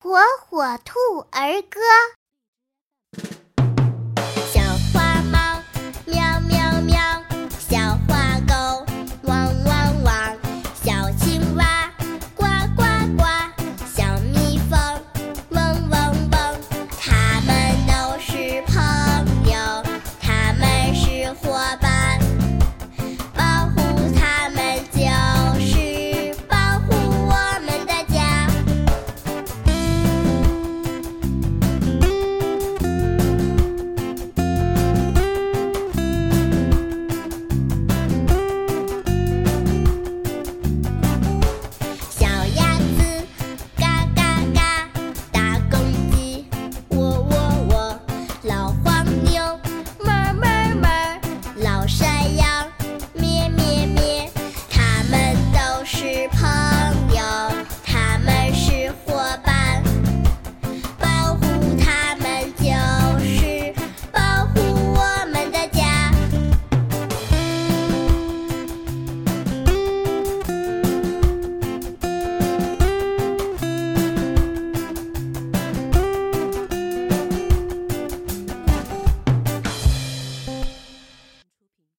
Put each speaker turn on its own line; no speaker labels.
火火兔儿歌。